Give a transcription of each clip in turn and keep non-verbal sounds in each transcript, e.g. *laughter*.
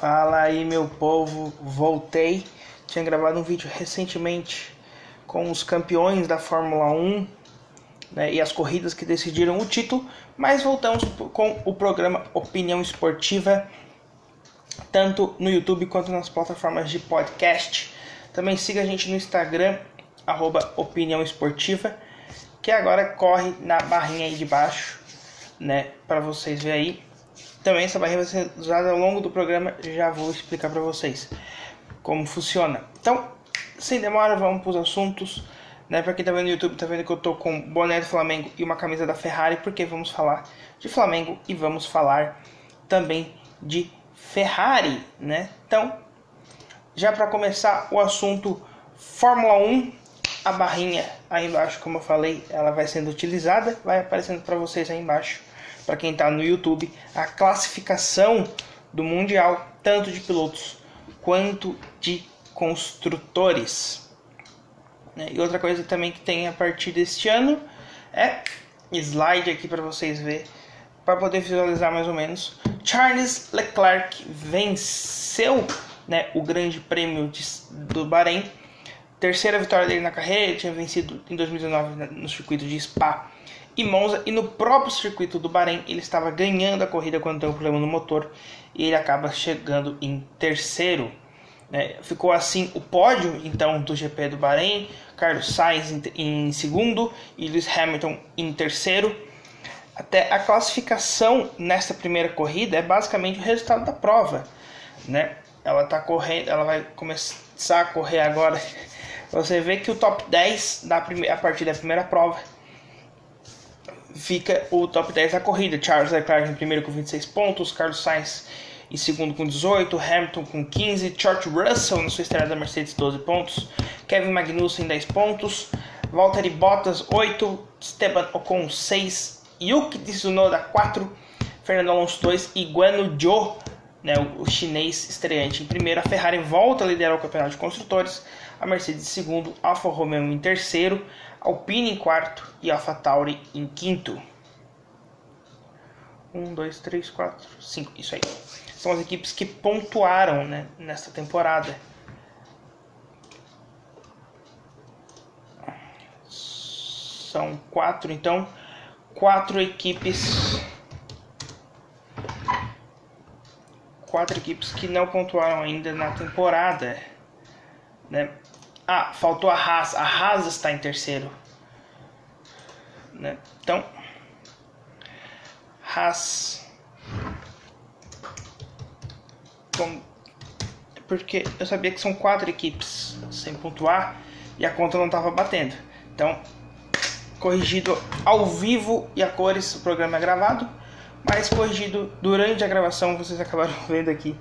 Fala aí, meu povo, voltei. Tinha gravado um vídeo recentemente com os campeões da Fórmula 1 né, e as corridas que decidiram o título, mas voltamos com o programa Opinião Esportiva, tanto no YouTube quanto nas plataformas de podcast. Também siga a gente no Instagram, arroba Opinião Esportiva, que agora corre na barrinha aí de baixo, né, para vocês verem aí também essa barreira vai ser usada ao longo do programa, já vou explicar para vocês como funciona. Então, sem demora, vamos para os assuntos. Né? Para quem tá vendo no YouTube, tá vendo que eu tô com boné do Flamengo e uma camisa da Ferrari, porque vamos falar de Flamengo e vamos falar também de Ferrari, né? Então, já para começar o assunto Fórmula 1, a barrinha aí embaixo, como eu falei, ela vai sendo utilizada, vai aparecendo para vocês aí embaixo para quem está no YouTube, a classificação do Mundial, tanto de pilotos quanto de construtores. Né? E outra coisa também que tem a partir deste ano é slide aqui para vocês verem, para poder visualizar mais ou menos. Charles Leclerc venceu né, o Grande Prêmio de, do Bahrein. Terceira vitória dele na carreira, ele tinha vencido em 2019 no circuito de Spa e Monza e no próprio circuito do Bahrein ele estava ganhando a corrida quando tem um problema no motor e ele acaba chegando em terceiro. Né? Ficou assim o pódio então do GP do Bahrein, Carlos Sainz em, em segundo e Lewis Hamilton em terceiro. Até a classificação nesta primeira corrida é basicamente o resultado da prova, né? Ela tá correndo, ela vai começar a correr agora. *laughs* Você vê que o top 10 da primeira, a partir da primeira prova fica o top 10 da corrida. Charles Leclerc em primeiro com 26 pontos, Carlos Sainz em segundo com 18, Hamilton com 15, George Russell na sua estreia da Mercedes 12 pontos, Kevin Magnussen 10 pontos, Valtteri Bottas 8, Esteban Ocon 6, Yuki Tsunoda 4, Fernando Alonso 2 e Guan Zhou, né, o chinês estreante em primeiro. A Ferrari volta a liderar o campeonato de construtores, a Mercedes em segundo, Alfa Romeo em terceiro, Alpine em quarto e AlphaTauri em quinto. Um, dois, três, quatro, cinco. Isso aí. São as equipes que pontuaram né, nesta temporada. São quatro, então. Quatro equipes. Quatro equipes que não pontuaram ainda na temporada. Né? Ah, faltou a Haas. A Haas está em terceiro. Né? Então, Haas. Porque eu sabia que são quatro equipes sem pontuar e a conta não estava batendo. Então, corrigido ao vivo e a cores, o programa é gravado, mas corrigido durante a gravação, vocês acabaram *laughs* vendo aqui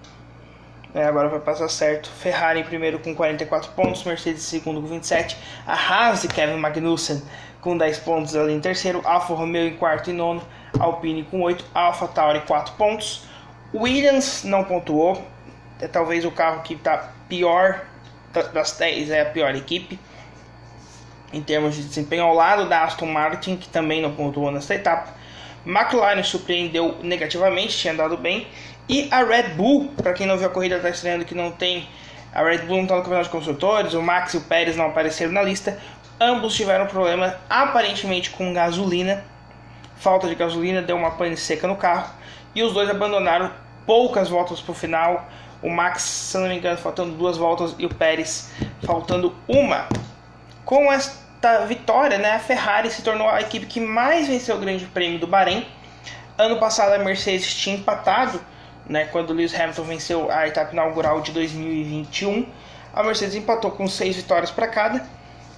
é, agora vai passar certo. Ferrari em primeiro com 44 pontos, Mercedes em segundo com 27, a Haas e Kevin Magnussen com 10 pontos ali em terceiro, Alfa Romeo em quarto e nono, Alpine com 8, Alfa Tauri 4 pontos. Williams não pontuou, é talvez o carro que está pior das 10, é a pior equipe em termos de desempenho, ao lado da Aston Martin, que também não pontuou nessa etapa. McLaren surpreendeu negativamente, tinha andado bem, e a Red Bull, para quem não viu a corrida, está estranhando que não tem. A Red Bull não está no campeonato de construtores, o Max e o Pérez não apareceram na lista. Ambos tiveram problema aparentemente com gasolina. Falta de gasolina, deu uma pane seca no carro. E os dois abandonaram poucas voltas para o final. O Max, se não me engano, faltando duas voltas e o Pérez faltando uma. Com esta vitória, né, a Ferrari se tornou a equipe que mais venceu o Grande Prêmio do Bahrein. Ano passado a Mercedes tinha empatado né, quando Lewis Hamilton venceu a etapa inaugural de 2021, a Mercedes empatou com seis vitórias para cada.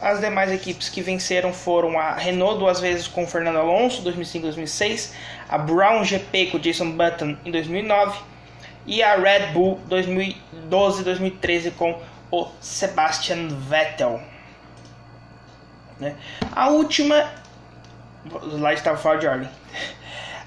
As demais equipes que venceram foram a Renault duas vezes com Fernando Alonso, 2005-2006, a Brown GP com Jason Button em 2009 e a Red Bull 2012-2013 com o Sebastian Vettel. Né? A última, slide estava fora de ordem.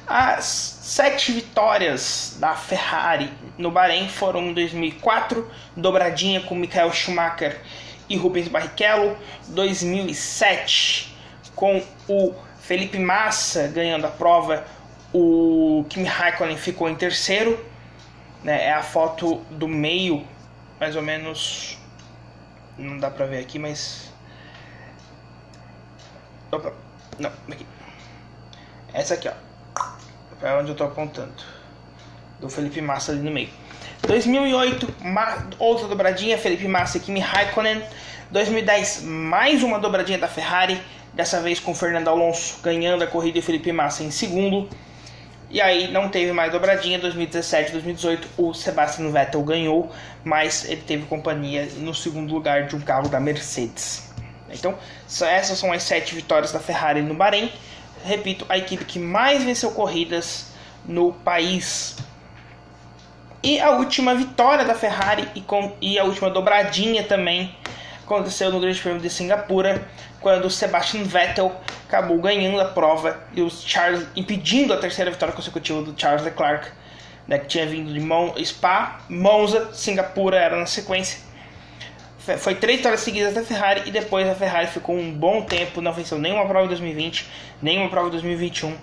As sete vitórias da Ferrari no Bahrein foram em 2004, dobradinha com Michael Schumacher e Rubens Barrichello, 2007 com o Felipe Massa ganhando a prova, o Kimi Raikkonen ficou em terceiro, Né? É a foto do meio, mais ou menos. Não dá pra ver aqui, mas. Opa, não, aqui. Essa aqui, ó. É onde eu tô apontando. Do Felipe Massa ali no meio. 2008, outra dobradinha, Felipe Massa e Kimi Raikkonen. 2010, mais uma dobradinha da Ferrari, dessa vez com Fernando Alonso ganhando a corrida e Felipe Massa em segundo. E aí não teve mais dobradinha. 2017, 2018, o Sebastian Vettel ganhou, mas ele teve companhia no segundo lugar de um carro da Mercedes. Então, essas são as sete vitórias da Ferrari no Bahrein. Repito, a equipe que mais venceu corridas no país. E a última vitória da Ferrari e, com, e a última dobradinha também aconteceu no Grande Prêmio de Singapura, quando Sebastian Vettel acabou ganhando a prova e os Charles impedindo a terceira vitória consecutiva do Charles Leclerc, né, que tinha vindo de Mon Spa, Monza, Singapura era na sequência. Foi três vitórias seguidas da Ferrari e depois a Ferrari ficou um bom tempo, não venceu nenhuma prova em 2020, nenhuma prova em 2021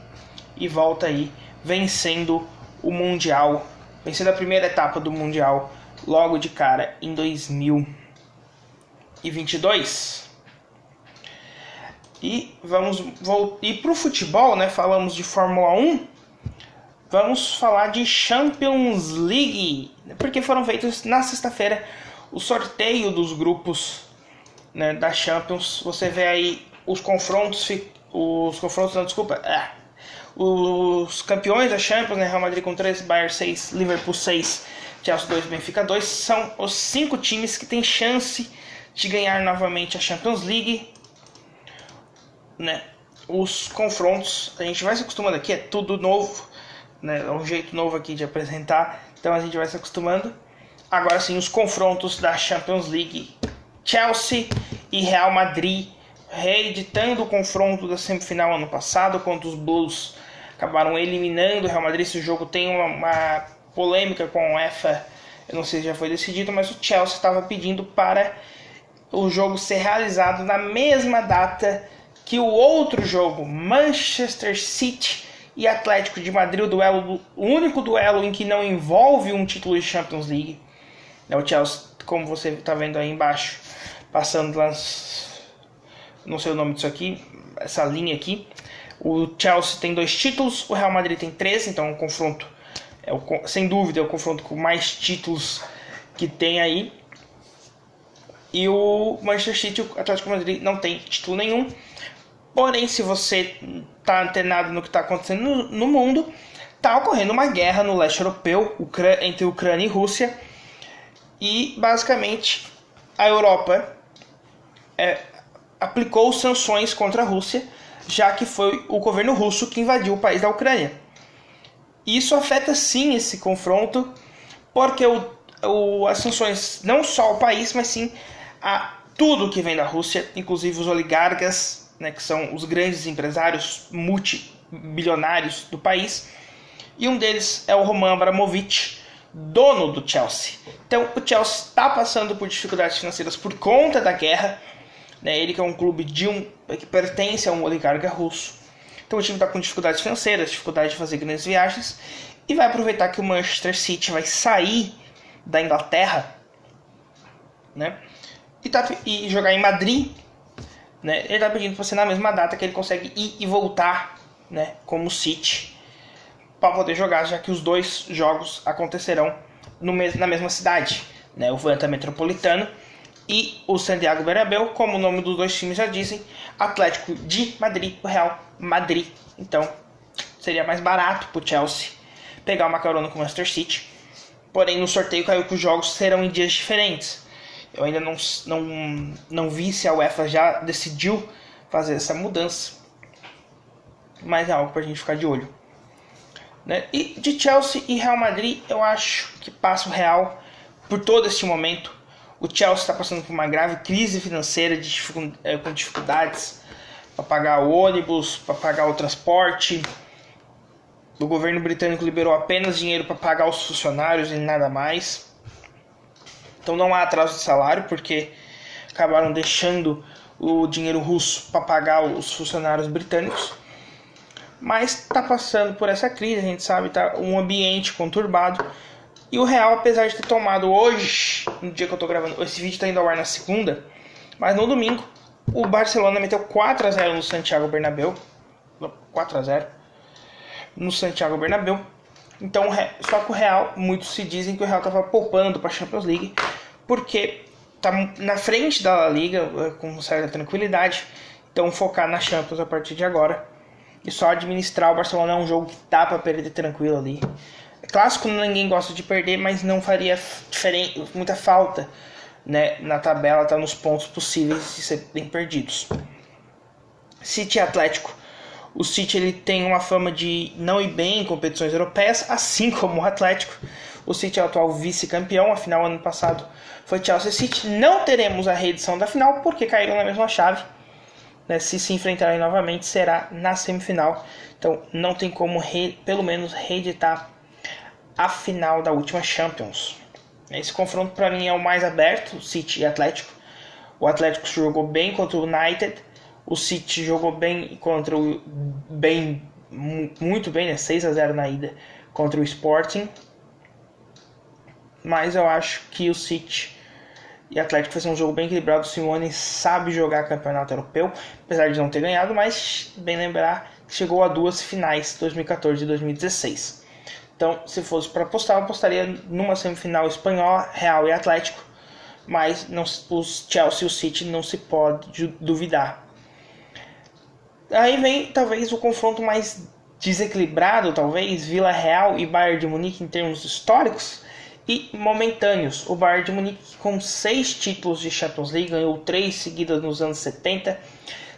e volta aí vencendo o Mundial vencendo a primeira etapa do Mundial logo de cara em 2022. E vamos e para o futebol, né? Falamos de Fórmula 1. Vamos falar de Champions League, porque foram feitos na sexta-feira o sorteio dos grupos né, da Champions. Você vê aí os confrontos, os confrontos, não, desculpa, é, os campeões da Champions, né, Real Madrid com 3, Bayern 6, Liverpool 6, Chelsea 2, Benfica 2, são os cinco times que têm chance de ganhar novamente a Champions League. Né? Os confrontos, a gente vai se acostumando aqui, é tudo novo, né? é um jeito novo aqui de apresentar, então a gente vai se acostumando. Agora sim, os confrontos da Champions League: Chelsea e Real Madrid reeditando o confronto da semifinal ano passado contra os Blues. Acabaram eliminando o Real Madrid. Esse jogo tem uma, uma polêmica com o UEFA. Eu não sei se já foi decidido, mas o Chelsea estava pedindo para o jogo ser realizado na mesma data que o outro jogo, Manchester City e Atlético de Madrid, o, duelo, o único duelo em que não envolve um título de Champions League. É o Chelsea, como você está vendo aí embaixo, passando lá não sei o nome disso aqui, essa linha aqui. O Chelsea tem dois títulos, o Real Madrid tem três, então é um confronto, é o, sem dúvida, é o confronto com mais títulos que tem aí. E o Manchester City, o Atlético Madrid, não tem título nenhum. Porém, se você está antenado no que está acontecendo no, no mundo, está ocorrendo uma guerra no leste europeu entre Ucrânia e Rússia. E basicamente a Europa é, aplicou sanções contra a Rússia, já que foi o governo russo que invadiu o país da Ucrânia. Isso afeta sim esse confronto, porque o, o, as sanções não só ao país, mas sim a tudo que vem da Rússia, inclusive os oligarcas, né, que são os grandes empresários multibilionários do país. E um deles é o Roman Abramovich, dono do Chelsea. Então o Chelsea está passando por dificuldades financeiras por conta da guerra né? Ele que é um clube de um que pertence a um oligarca russo. Então o time está com dificuldades financeiras, dificuldade de fazer grandes viagens e vai aproveitar que o Manchester City vai sair da Inglaterra, né? E, tá, e jogar em Madrid, né? Ele está pedindo para ser na mesma data que ele consegue ir e voltar, né? Como City, para poder jogar, já que os dois jogos acontecerão no mes na mesma cidade, né? O Vanta Metropolitano e o Santiago Bernabéu, como o nome dos dois times já dizem, Atlético de Madrid, o Real Madrid. Então, seria mais barato para o Chelsea pegar uma carona com o Manchester City. Porém, no sorteio caiu que os jogos serão em dias diferentes. Eu ainda não, não, não vi se a UEFA já decidiu fazer essa mudança. Mas é algo para a gente ficar de olho. Né? E de Chelsea e Real Madrid, eu acho que passa o Real por todo este momento o Chelsea está passando por uma grave crise financeira de, é, com dificuldades para pagar o ônibus, para pagar o transporte. O governo britânico liberou apenas dinheiro para pagar os funcionários e nada mais. Então não há atraso de salário porque acabaram deixando o dinheiro russo para pagar os funcionários britânicos. Mas está passando por essa crise, a gente sabe, está um ambiente conturbado E o Real, apesar de ter tomado hoje, no dia que eu tô gravando, esse vídeo tá indo ao ar na segunda, mas no domingo, o Barcelona meteu 4 a 0 no Santiago Bernabéu. 4 a 0 no Santiago Bernabéu. Então, só que o Real, muitos se dizem que o Real tava poupando para a Champions League, porque tá na frente da La Liga eh, com certa tranquilidade. Então, focar na Champions a partir de agora. E só administrar o Barcelona é um jogo que dá para perder tranquilo ali. É clássico ninguém gosta de perder, mas não faria muita falta né, na tabela, tá nos pontos possíveis de serem perdidos. City Atlético. O City ele tem uma fama de não ir bem em competições europeias, assim *laughs* como o Atlético. O City é o atual vice-campeão, afinal ano passado foi Chelsea City. Não teremos a reedição da final porque caíram na mesma chave. Né? Se se enfrentarem novamente será na semifinal. Então não tem como re, pelo menos reeditar a final da última Champions. Esse confronto para mim é o mais aberto, City e Atlético. O Atlético jogou bem contra o United, o City jogou bem contra o bem muito bem, né? 6 a 0 na ida contra o Sporting. Mas eu acho que o City e Atlético vai ser um jogo bem equilibrado. O Simone sabe jogar campeonato europeu, apesar de não ter ganhado, mas bem lembrar que chegou a duas finais, 2014 e 2016. Então, se fosse para apostar, eu apostaria numa semifinal espanhola, Real e Atlético, mas não, os Chelsea e o City não se pode duvidar. Aí vem talvez o confronto mais desequilibrado, talvez Vila Real e Bayern de Munique em termos históricos e momentâneos. O Bayern de Munique com seis títulos de Champions League ganhou três seguidas nos anos 70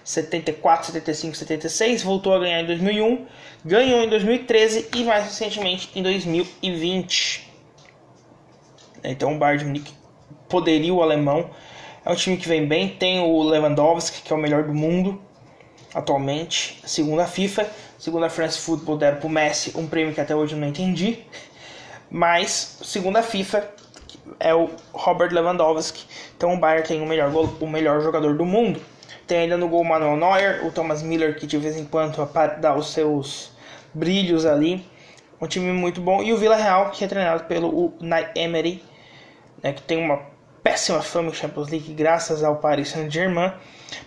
74, 75, 76, voltou a ganhar em 2001, ganhou em 2013 e mais recentemente em 2020. Então o Bayern de Munique poderia o alemão. É um time que vem bem, tem o Lewandowski, que é o melhor do mundo atualmente, segundo a FIFA, segundo a France Football deram pro Messi um prêmio que até hoje eu não entendi. Mas, segundo a FIFA, é o Robert Lewandowski. Então o Bayern tem o melhor, o melhor jogador do mundo. Tem ainda no gol Manuel Neuer, o Thomas Miller que de vez em quando dá os seus brilhos ali. Um time muito bom. E o Vila Real que é treinado pelo Unai Emery, né, que tem uma péssima fama em Champions League graças ao Paris Saint-Germain,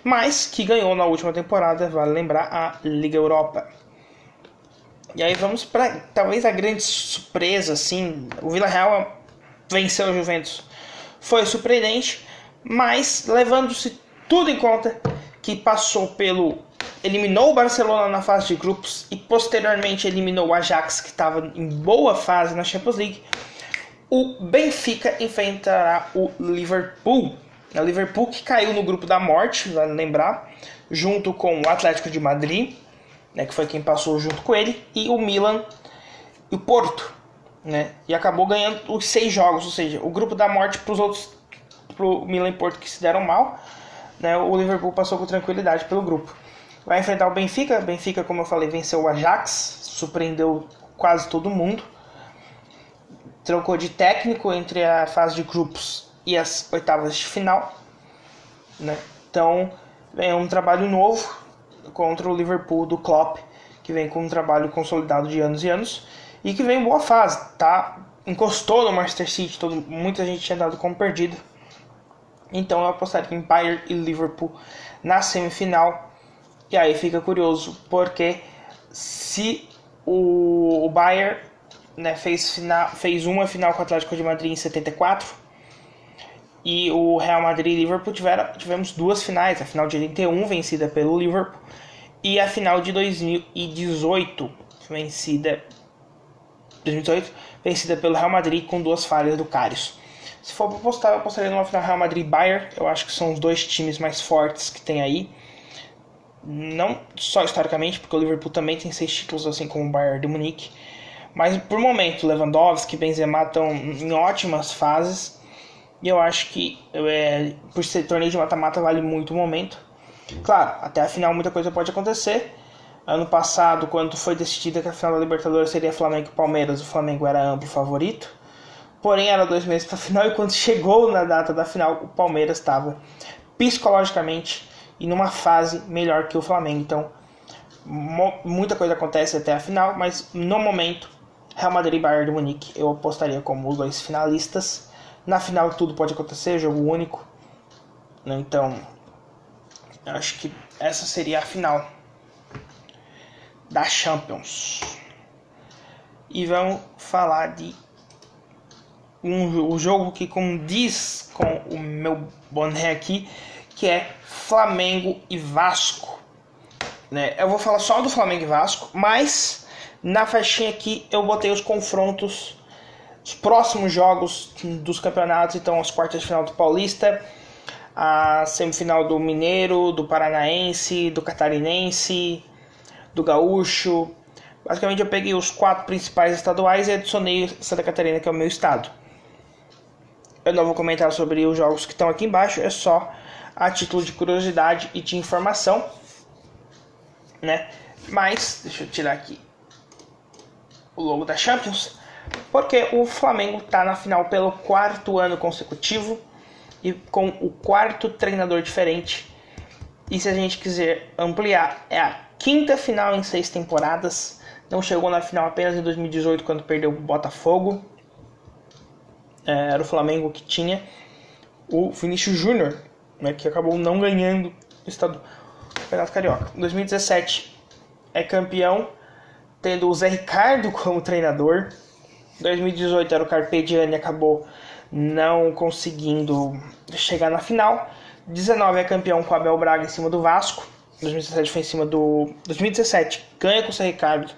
mas que ganhou na última temporada, vale lembrar, a Liga Europa. E aí vamos para talvez a grande surpresa, assim, o Vila Real venceu o Juventus. Foi surpreendente, mas levando-se tudo em conta que passou pelo eliminou o Barcelona na fase de grupos e posteriormente eliminou o Ajax que estava em boa fase na Champions League. O Benfica enfrentará o Liverpool. O Liverpool que caiu no grupo da morte, vale lembrar, junto com o Atlético de Madrid, né, que foi quem passou junto com ele, e o Milan e o Porto, né, e acabou ganhando os seis jogos, ou seja, o grupo da morte para os outros, para o Milan e Porto que se deram mal, né, o Liverpool passou com tranquilidade pelo grupo. Vai enfrentar o Benfica. Benfica, como eu falei, venceu o Ajax, surpreendeu quase todo mundo. Trocou de técnico entre a fase de grupos e as oitavas de final. Né? Então, é um trabalho novo contra o Liverpool do Klopp, que vem com um trabalho consolidado de anos e anos e que vem em boa fase, tá? Encostou no Manchester City, todo, muita gente tinha dado como perdido então eu apostaria em Bayern e Liverpool na semifinal. E aí fica curioso, porque se o, Bayern né, fez, final, fez uma final com o Atlético de Madrid em 74 e o Real Madrid e Liverpool tiveram, tivemos duas finais, a final de 81 vencida pelo Liverpool e a final de 2018 vencida 2018 vencida pelo Real Madrid com duas falhas do Karius. Se for para apostar, eu apostaria numa final Real Madrid Bayern. Eu acho que são os dois times mais fortes que tem aí. Não só historicamente, porque o Liverpool também tem seis títulos, assim como o Bayern de Munique. Mas por momento, Lewandowski e Benzema estão em ótimas fases. E eu acho que é, por ser torneio de mata-mata vale muito o momento. Claro, até a final muita coisa pode acontecer. Ano passado, quando foi decidida que a final da Libertadores seria Flamengo e Palmeiras, o Flamengo era amplo favorito porém era dois meses para a *laughs* final e quando chegou na data da final o Palmeiras estava psicologicamente e numa fase melhor que o Flamengo. Então muita coisa acontece até a final, mas no momento Real Madrid e Bayern de Munique eu apostaria como os dois finalistas. Na final tudo pode acontecer, jogo único. Né? Então, acho que essa seria a final da Champions. E vamos falar de um, um jogo que condiz com o meu boné aqui, que é Flamengo e Vasco. Né? Eu vou falar só do Flamengo e Vasco, mas na faixinha aqui eu botei os confrontos, os próximos jogos dos campeonatos, então as quartas de final do Paulista, a semifinal do Mineiro, do Paranaense, do Catarinense, do Gaúcho. Basicamente eu peguei os quatro principais estaduais e adicionei Santa Catarina, que é o meu estado. Eu não vou comentar sobre os jogos que estão aqui embaixo, é só a título de curiosidade e de informação, né? Mas deixa eu tirar aqui o logo da Champions, porque o Flamengo está na final pelo quarto ano consecutivo e com o quarto treinador diferente. E se a gente quiser ampliar, é a quinta final em seis temporadas. Não chegou na final apenas em 2018 quando perdeu o Botafogo. É, era o Flamengo que tinha o Vinícius Júnior, né, que acabou não ganhando o estado Campeonato Carioca. Em 2017 é campeão, tendo o Zé Ricardo *laughs* como treinador. 2018 era o Carpegiani, acabou não conseguindo chegar na final. 19 é campeão com o Abel Braga em cima do Vasco. 2017 foi em cima do. 2017 ganha com o Zé Ricardo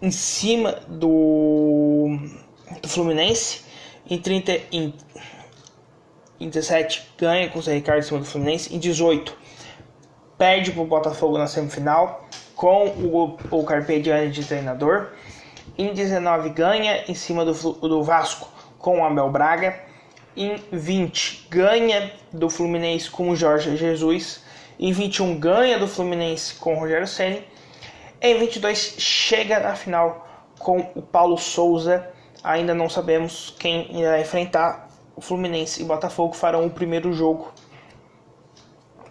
em cima do, do Fluminense. Em 30 em, em 17 ganha com o Zé Ricardo em cima do Fluminense. Em 18 perde para o Botafogo na semifinal com o, o Carpegiani de treinador. Em 19 ganha em cima do, do Vasco com o Abel Braga. Em 20 ganha do Fluminense com o Jorge Jesus. Em 21 ganha do Fluminense com o Rogério Ceni. Em 22 chega na final com o Paulo Souza. Ainda não sabemos quem irá enfrentar. O Fluminense e Botafogo farão o primeiro jogo,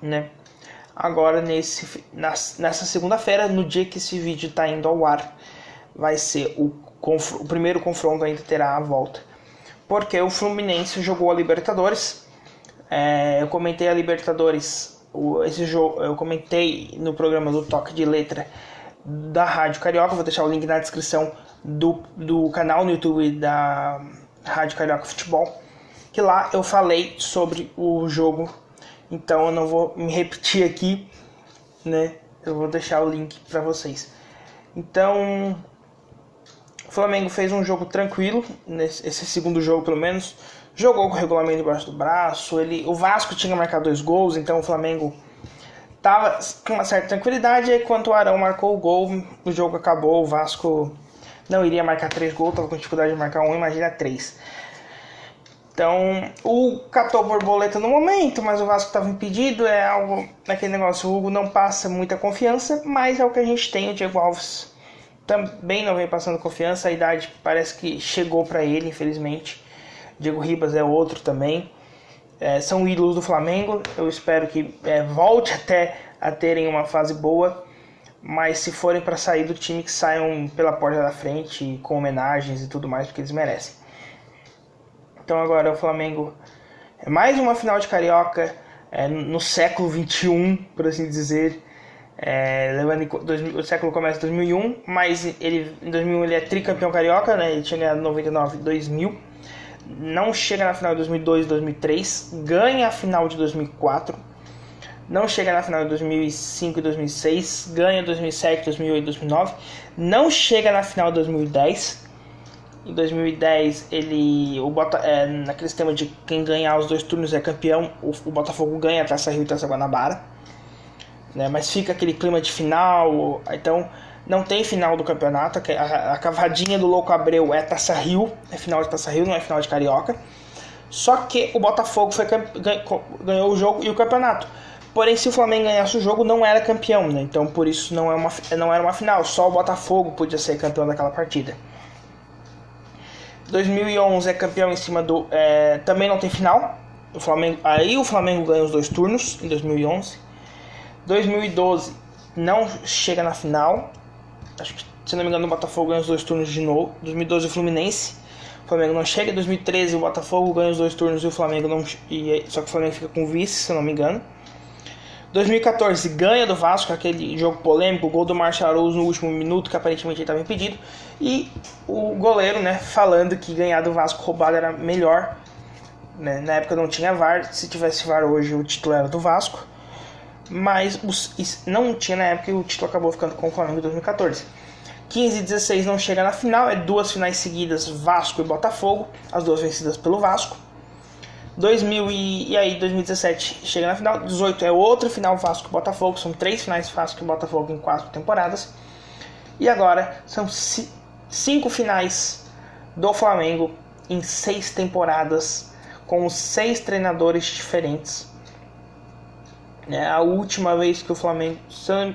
né? Agora nesse nessa segunda-feira, no dia que esse vídeo está indo ao ar, vai ser o, o primeiro confronto ainda terá a volta porque o Fluminense jogou a Libertadores. É, eu comentei a Libertadores, o, esse jogo, eu comentei no programa do Toque de Letra da Rádio Carioca. Vou deixar o link na descrição do, do canal no YouTube da Rádio Carioca Futebol. Que lá eu falei sobre o jogo, então eu não vou me repetir aqui, né? Eu vou deixar o link para vocês. Então, o Flamengo fez um jogo tranquilo, nesse esse segundo jogo pelo menos. Jogou com o regulamento debaixo do braço. Ele, o Vasco tinha marcado dois gols, então o Flamengo tava com uma certa tranquilidade. E quando o Arão marcou o gol, o jogo acabou. O Vasco não iria marcar três gols, tava com dificuldade de marcar um, imagina três. Então, o catou borboleta no momento, mas o Vasco estava impedido. É algo naquele negócio. O Hugo não passa muita confiança, mas é o que a gente tem. O Diego Alves também não vem passando confiança, a idade parece que chegou para ele, infelizmente. Diego Ribas é outro também. É, são ídolos do Flamengo, eu espero que é, volte até a terem uma fase boa, mas se forem para sair do time, que saiam pela porta da frente, com homenagens e tudo mais, porque eles merecem. Então agora o Flamengo é mais uma final de Carioca é, no século XXI, por assim dizer. É, levando em, o século começa em 2001, mas ele, em 2001 ele é tricampeão carioca, né? Ele tinha ganhado 99 2000. Não chega na final de 2002 2003, ganha a final de 2004. Não chega na final de 2005 e 2006, ganha 2007, 2008 2009. Não chega na final de 2010. Em 2010 ele o Bota, é, naquele sistema de quem ganhar os dois turnos é campeão, o, o Botafogo ganha a Taça Rio e Taça Guanabara né? Mas fica aquele clima de final, então não tem final do campeonato. A, cavadinha do Louco Abreu é Taça Rio, é final de Taça Rio, não é final de Carioca. Só que o Botafogo foi, ganhou o jogo e o campeonato. Porém, se o Flamengo ganhasse o jogo, não era campeão, né? Então, por isso, não, é uma, não era uma final. Só o Botafogo podia ser campeão daquela partida. 2011 é campeão em cima do... É, também não tem final. O Flamengo, aí o Flamengo ganha os dois turnos, em 2011. 2012 não chega na final. Acho que Se não me engano, o Botafogo ganha os dois turnos de novo. 2012 o Fluminense. O Flamengo não chega. Em 2013 o Botafogo ganha os dois turnos e o Flamengo não. E, só que o Flamengo fica com vice, se não me engano. 2014 ganha do Vasco, aquele jogo polêmico, o gol do Marcelo no último minuto, que aparentemente ele estava impedido. E o goleiro, né, falando que ganhar do Vasco roubado era melhor. Né? Na época não tinha VAR, se tivesse VAR hoje o título era do Vasco. Mas os, não tinha na época e o título acabou ficando com o Flamengo em 2014. 15 e 16 não chega na final, é duas finais seguidas, Vasco e Botafogo, as duas vencidas pelo Vasco. 2000 e, e aí 2017 chega na final, 18 é outro final Vasco e Botafogo, são três finais Vasco e Botafogo em quatro temporadas. E agora são cinco finais do Flamengo em seis temporadas com seis treinadores diferentes. É a última vez que o Flamengo,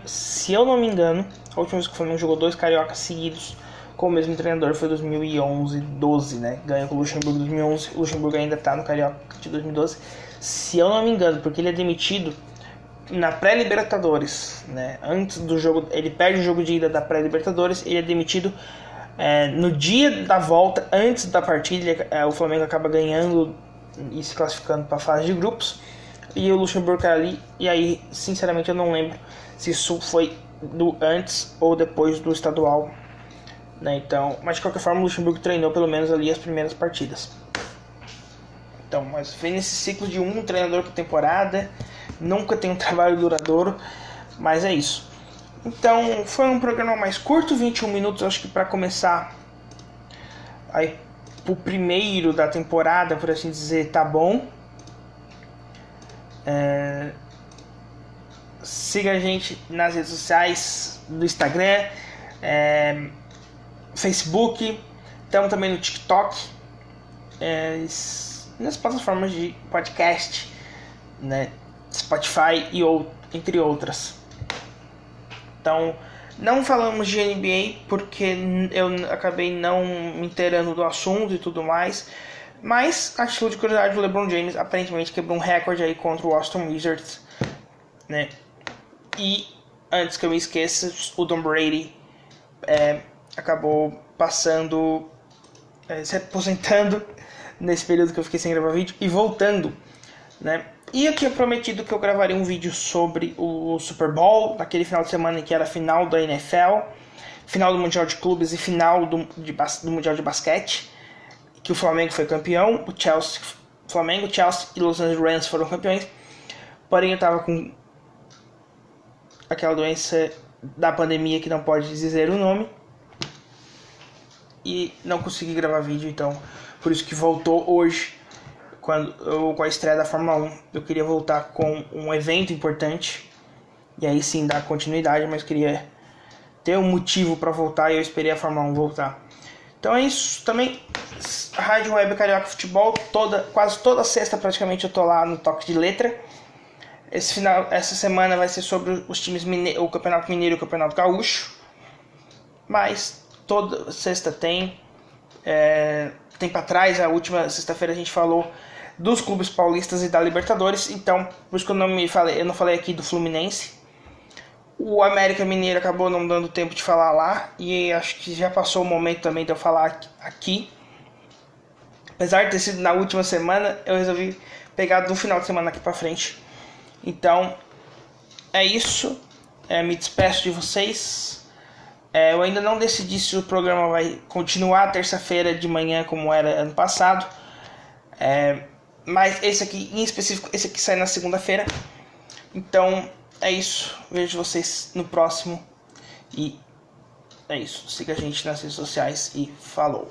se eu não me engano, a última vez que o Flamengo jogou dois cariocas seguidos com o mesmo treinador foi 2011, 12, né? Ganhou com o Luxemburgo em 2011. O Luxemburgo ainda tá no Carioca de 2012. Se eu não me engano, porque ele é demitido na pré-Libertadores, né? Antes do jogo, ele perde o jogo de ida da pré-Libertadores, ele é demitido é, no dia da volta, antes da partida, é, o Flamengo acaba ganhando e se classificando para a fase de grupos. E o Luxemburgo era ali, e aí, sinceramente, eu não lembro se isso foi do antes ou depois do estadual né? Então, mas de qualquer forma, o Luxemburgo treinou pelo menos ali as primeiras partidas. Então, mas vem nesse ciclo de um treinador por temporada, nunca tem um *laughs* trabalho duradouro, mas é isso. Então, foi um programa mais curto, 21 minutos, acho que para começar aí pro primeiro da temporada, por assim dizer, tá bom. É... Siga a gente nas redes sociais, no Instagram. É... Facebook, estamos também no TikTok, é, nas plataformas de podcast, né, Spotify e entre outras. Então, não falamos de NBA porque eu acabei não me inteirando do assunto e tudo mais. Mas, a título de curiosidade, o LeBron James aparentemente quebrou um recorde aí contra o Washington Wizards, né? E, antes que eu me esqueça, o Tom Brady é, acabou passando, é, se aposentando *laughs* nesse período que eu fiquei sem gravar vídeo e voltando, né? E eu tinha prometido que eu gravaria um vídeo sobre o Super Bowl, naquele final de semana que era a final da NFL, final do Mundial de Clubes e final do, de, do Mundial de Basquete, que o Flamengo foi campeão, o Chelsea, Flamengo, Chelsea e Los Angeles Rams foram campeões. Porém, eu tava com aquela doença da pandemia que não pode dizer o nome e não consegui gravar vídeo, então por isso que voltou hoje quando eu, com a estreia da Fórmula 1. Eu queria voltar com um evento importante e aí sim dar continuidade, mas queria ter um motivo para voltar e eu esperei a Fórmula 1 voltar. Então é isso, também Rádio Web Carioca Futebol, toda, quase toda sexta praticamente eu tô lá no toque de letra. Esse final, essa semana vai ser sobre os times mine, o Campeonato Mineiro e o Campeonato Gaúcho. Mas toda sexta tem. É, tempo atrás, a última sexta-feira a gente falou dos clubes paulistas e da Libertadores, então por isso que eu não me falei, eu não falei aqui do Fluminense. O América Mineiro acabou não dando tempo de falar lá e acho que já passou o momento também de eu falar aqui. Apesar de ter sido na última semana, eu resolvi pegar do final de semana aqui para frente. Então é isso. É, me despeço de vocês. É, eu ainda não decidi se o programa vai continuar terça-feira de manhã como era ano passado. É, mas esse aqui, em específico, esse aqui sai na segunda-feira. Então é isso. Vejo vocês no próximo. E é isso. Siga a gente nas redes sociais e falou.